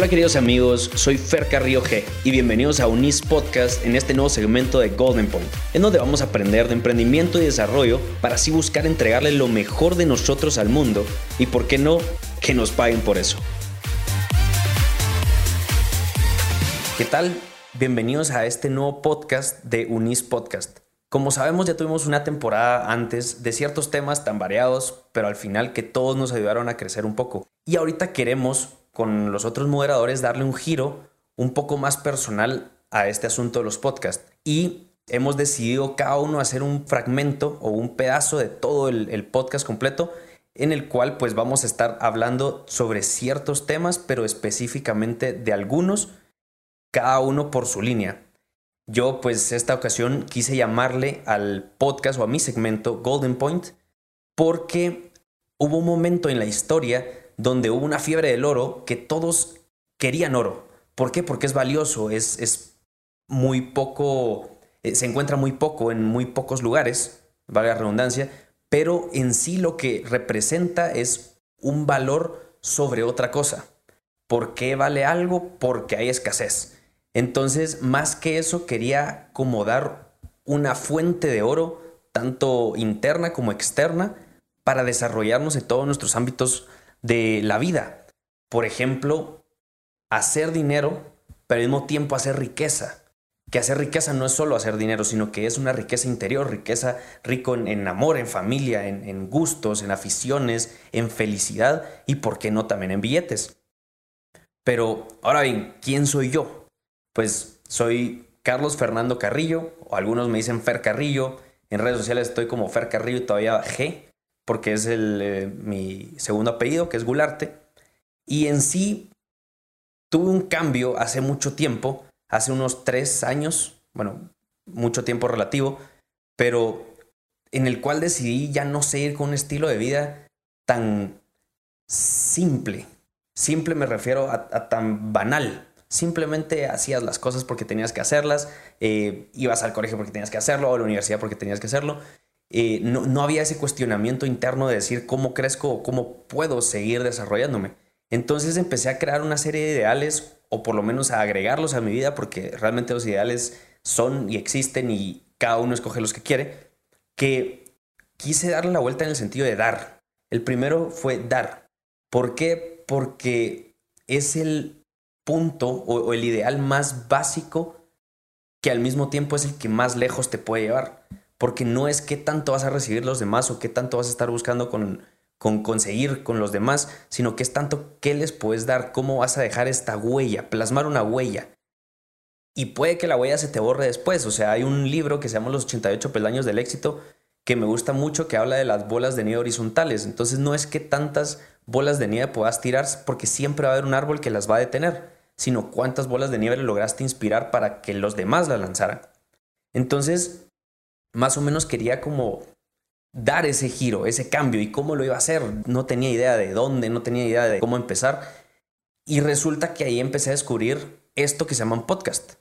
Hola queridos amigos, soy Fer Carrillo G y bienvenidos a Unis Podcast en este nuevo segmento de Golden Point, en donde vamos a aprender de emprendimiento y desarrollo para así buscar entregarle lo mejor de nosotros al mundo y por qué no, que nos paguen por eso. ¿Qué tal? Bienvenidos a este nuevo podcast de Unis Podcast. Como sabemos ya tuvimos una temporada antes de ciertos temas tan variados, pero al final que todos nos ayudaron a crecer un poco. Y ahorita queremos con los otros moderadores darle un giro un poco más personal a este asunto de los podcasts. Y hemos decidido cada uno hacer un fragmento o un pedazo de todo el, podcast completo en el cual pues vamos a estar hablando sobre ciertos temas, pero específicamente de algunos, cada uno por su línea. Yo pues esta ocasión quise llamarle al podcast o a mi segmento Golden Point porque hubo un momento en la historia donde hubo una fiebre del oro que todos querían oro. ¿Por qué? Porque es valioso, es, es muy poco, eh, se encuentra muy poco en muy pocos lugares, valga la redundancia, pero en sí lo que representa es un valor sobre otra cosa. ¿Por qué vale algo? Porque hay escasez. Entonces, más que eso, quería como dar una fuente de oro, tanto interna como externa, para desarrollarnos en todos nuestros ámbitos de la vida. Por ejemplo, hacer dinero, pero al mismo tiempo hacer riqueza. Que hacer riqueza no es solo hacer dinero, sino que es una riqueza interior, riqueza rico en, amor, en familia, en, gustos, en aficiones, en felicidad y, por qué no, también en billetes. Pero ahora bien, ¿quién soy yo? Pues soy Carlos Fernando Carrillo, o algunos me dicen Fer Carrillo. En redes sociales estoy como Fer Carrillo todavía G porque es el, eh, mi segundo apellido, que es Gularte. Y en sí tuve un cambio hace mucho tiempo, hace unos tres años, bueno, mucho tiempo relativo, pero en el cual decidí ya no seguir con un estilo de vida tan simple. Simple me refiero a, tan banal. Simplemente hacías las cosas porque tenías que hacerlas, eh, ibas al colegio porque tenías que hacerlo, o a la universidad porque tenías que hacerlo, eh, no, había ese cuestionamiento interno de decir cómo crezco o cómo puedo seguir desarrollándome. Entonces empecé a crear una serie de ideales o por lo menos a agregarlos a mi vida porque realmente los ideales son y existen y cada uno escoge los que quiere, que quise darle la vuelta en el sentido de dar. El primero fue dar. ¿Por qué? Porque es el punto o el ideal más básico que al mismo tiempo es el que más lejos te puede llevar porque no es qué tanto vas a recibir los demás o qué tanto vas a estar buscando con, con conseguir con los demás, sino que es tanto qué les puedes dar, cómo vas a dejar esta huella, plasmar una huella. Y puede que la huella se te borre después, o sea, hay un libro que se llama Los 88 peldaños del éxito que me gusta mucho que habla de las bolas de nieve horizontales, entonces no es que tantas bolas de nieve puedas tirar porque siempre va a haber un árbol que las va a detener, sino cuántas bolas de nieve lograste inspirar para que los demás la lanzaran. Entonces, más o menos quería como dar ese giro, ese cambio y cómo lo iba a hacer. No tenía idea de dónde, no tenía idea de cómo empezar. Y resulta que ahí empecé a descubrir esto que se llama un podcast.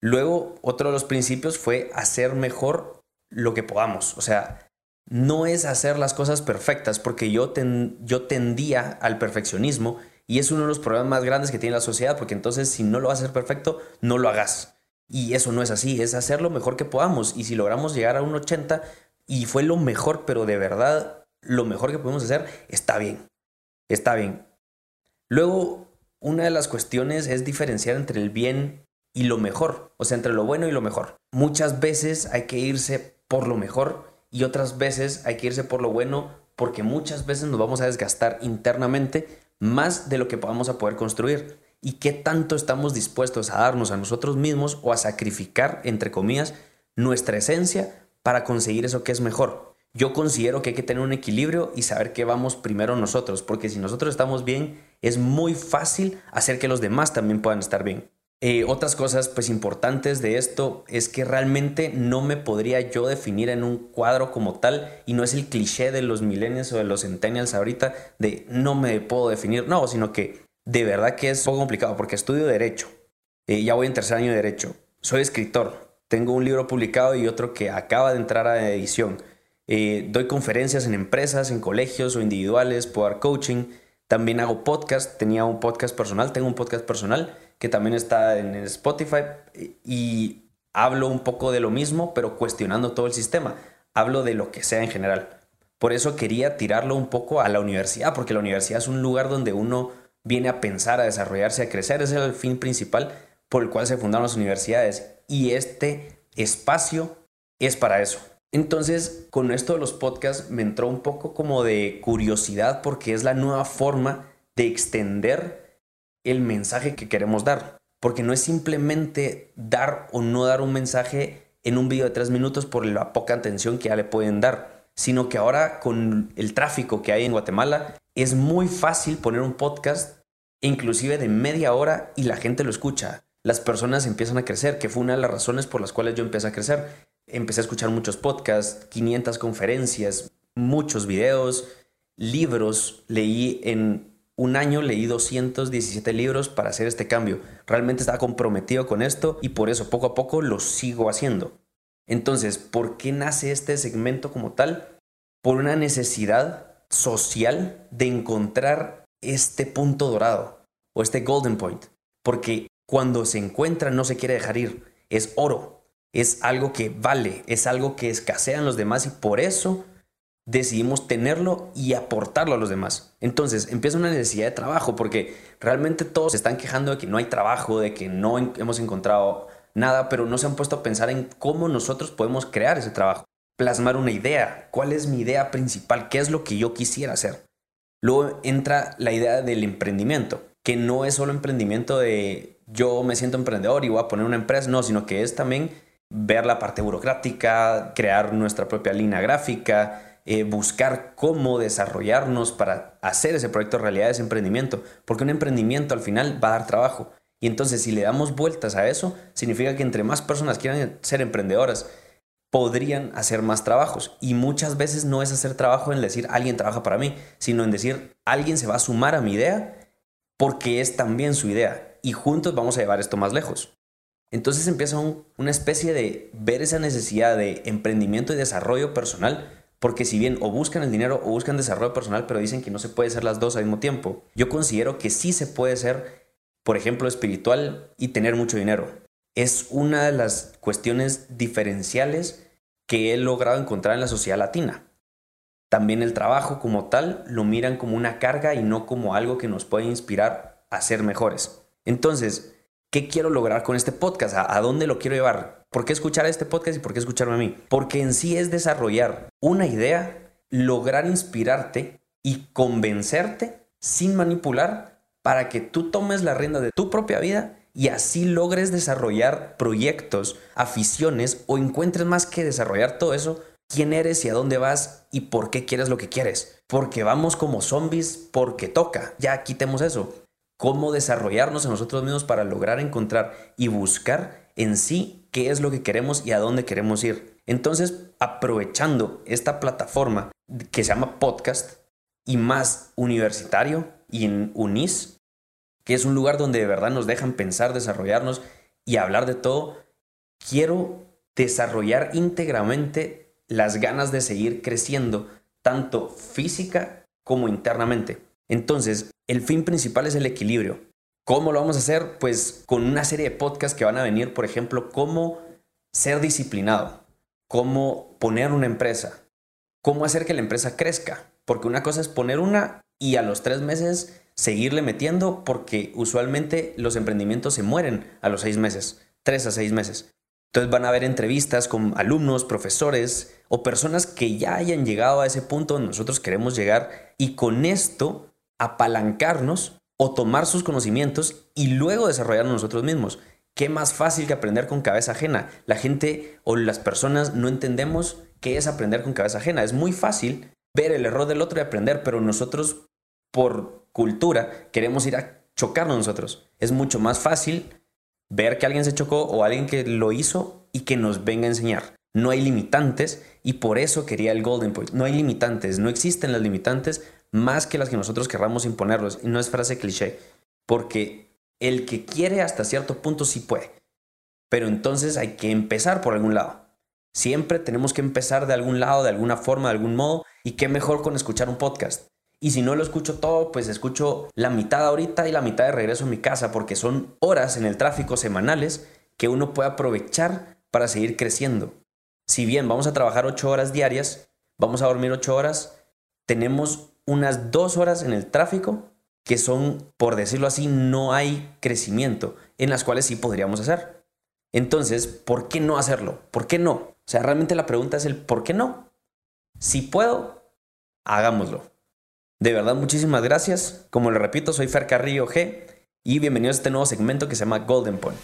Luego, otro de los principios fue hacer mejor lo que podamos. O sea, no es hacer las cosas perfectas, porque yo, yo tendía al perfeccionismo y es uno de los problemas más grandes que tiene la sociedad, porque entonces si no lo hacer perfecto, no lo hagas. Y eso no es así, es hacer lo mejor que podamos. Y si logramos llegar a un 80 y fue lo mejor, pero de verdad lo mejor que podemos hacer, está bien. Está bien. Luego, una de las cuestiones es diferenciar entre el bien y lo mejor, o sea, entre lo bueno y lo mejor. Muchas veces hay que irse por lo mejor y otras veces hay que irse por lo bueno porque muchas veces nos vamos a desgastar internamente más de lo que podamos a poder construir y qué tanto estamos dispuestos a darnos a nosotros mismos o a sacrificar, entre comillas, nuestra esencia para conseguir eso que es mejor. Yo considero que hay que tener un equilibrio y saber que vamos primero nosotros, porque si nosotros estamos bien, es muy fácil hacer que los demás también puedan estar bien. Eh, otras cosas pues importantes de esto es que realmente no me podría yo definir en un cuadro como tal y no es el cliché de los millennials o de los centennials ahorita de no me puedo definir, no, sino que de verdad que es un poco complicado porque estudio Derecho. Eh, ya voy en tercer año de Derecho. Soy escritor. Tengo un libro publicado y otro que acaba de entrar a edición. Eh, doy conferencias en empresas, en colegios o individuales, puedo dar coaching. También hago podcast, tenía un podcast personal, tengo un podcast personal que también está en Spotify y hablo un poco de lo mismo, pero cuestionando todo el sistema. Hablo de lo que sea en general. Por eso quería tirarlo un poco a la universidad, porque la universidad es un lugar donde uno viene a pensar, a desarrollarse, a crecer. Ese es el fin principal por el cual se fundaron las universidades. Y este espacio es para eso. Entonces, con esto de los podcasts me entró un poco como de curiosidad porque es la nueva forma de extender el mensaje que queremos dar. Porque no es simplemente dar o no dar un mensaje en un video de tres minutos por la poca atención que ya le pueden dar, sino que ahora con el tráfico que hay en Guatemala es muy fácil poner un podcast inclusive de media hora y la gente lo escucha. Las personas empiezan a crecer, que fue una de las razones por las cuales yo empecé a crecer empecé a escuchar muchos podcasts, 500 conferencias, muchos videos, libros. Leí en un año, leí 217 libros para hacer este cambio. Realmente estaba comprometido con esto y por eso poco a poco lo sigo haciendo. Entonces, ¿por qué nace este segmento como tal? Por una necesidad social de encontrar este punto dorado o este golden point. Porque cuando se encuentra no se quiere dejar ir. Es oro es algo que vale, es algo que escasea en los demás y por eso decidimos tenerlo y aportarlo a los demás. Entonces empieza una necesidad de trabajo porque realmente todos se están quejando de que no hay trabajo, de que no hemos encontrado nada, pero no se han puesto a pensar en cómo nosotros podemos crear ese trabajo, plasmar una idea, cuál es mi idea principal, qué es lo que yo quisiera hacer. Luego entra la idea del emprendimiento, que no es solo emprendimiento de yo me siento emprendedor y voy a poner una empresa, no, sino que es también ver la parte burocrática, crear nuestra propia línea gráfica, eh, buscar cómo desarrollarnos para hacer ese proyecto realidad, ese emprendimiento, porque un emprendimiento al final va a dar trabajo. Y entonces si le damos vueltas a eso, significa que entre más personas quieran ser emprendedoras, podrían hacer más trabajos. Y muchas veces no es hacer trabajo en decir alguien trabaja para mí, sino en decir alguien se va a sumar a mi idea porque es también su idea. Y juntos vamos a llevar esto más lejos. Entonces empieza una especie de ver esa necesidad de emprendimiento y desarrollo personal, porque si bien o buscan el dinero o buscan desarrollo personal, pero dicen que no se puede ser las dos al mismo tiempo, yo considero que sí se puede ser, por ejemplo, espiritual y tener mucho dinero. Es una de las cuestiones diferenciales que he logrado encontrar en la sociedad latina. También el trabajo como tal lo miran como una carga y no como algo que nos puede inspirar a ser mejores. Entonces, ¿Qué quiero lograr con este podcast? ¿A, dónde lo quiero llevar? ¿Por qué escuchar este podcast y por qué escucharme a mí? Porque en sí es desarrollar una idea, lograr inspirarte y convencerte sin manipular para que tú tomes la rienda de tu propia vida y así logres desarrollar proyectos, aficiones o encuentres más que desarrollar todo eso, quién eres y a dónde vas y por qué quieres lo que quieres. Porque vamos como zombies porque toca. Ya quitemos eso cómo desarrollarnos a nosotros mismos para lograr encontrar y buscar en sí qué es lo que queremos y a dónde queremos ir. Entonces, aprovechando esta plataforma que se llama podcast y más universitario y en UNIS, que es un lugar donde de verdad nos dejan pensar, desarrollarnos y hablar de todo, quiero desarrollar íntegramente las ganas de seguir creciendo, tanto física como internamente. Entonces, el fin principal es el equilibrio. ¿Cómo lo vamos a hacer? Pues con una serie de podcasts que van a venir, por ejemplo, cómo ser disciplinado, cómo poner una empresa, cómo hacer que la empresa crezca. Porque una cosa es poner una y a los tres meses seguirle metiendo porque usualmente los emprendimientos se mueren a los seis meses, tres a seis meses. Entonces van a haber entrevistas con alumnos, profesores o personas que ya hayan llegado a ese punto donde nosotros queremos llegar y con esto apalancarnos o tomar sus conocimientos y luego desarrollarnos nosotros mismos. ¿Qué más fácil que aprender con cabeza ajena? La gente o las personas no entendemos qué es aprender con cabeza ajena. Es muy fácil ver el error del otro y aprender, pero nosotros por cultura queremos ir a chocarnos nosotros. Es mucho más fácil ver que alguien se chocó o alguien que lo hizo y que nos venga a enseñar. No hay limitantes y por eso quería el Golden Point. No hay limitantes, no existen las limitantes más que las que nosotros querramos imponerlos. Y no es frase cliché, porque el que quiere hasta cierto punto sí puede. Pero entonces hay que empezar por algún lado. Siempre tenemos que empezar de algún lado, de alguna forma, de algún modo. Y qué mejor con escuchar un podcast. Y si no lo escucho todo, pues escucho la mitad ahorita y la mitad de regreso a mi casa, porque son horas en el tráfico semanales que uno puede aprovechar para seguir creciendo. Si bien vamos a trabajar ocho horas diarias, vamos a dormir ocho horas, tenemos unas dos horas en el tráfico que son, por decirlo así, no hay crecimiento, en las cuales sí podríamos hacer. Entonces, ¿por qué no hacerlo? ¿Por qué no? O sea, realmente la pregunta es el ¿por qué no? Si puedo, hagámoslo. De verdad, muchísimas gracias. Como le repito, soy Fer Carrillo G y bienvenidos a este nuevo segmento que se llama Golden Point.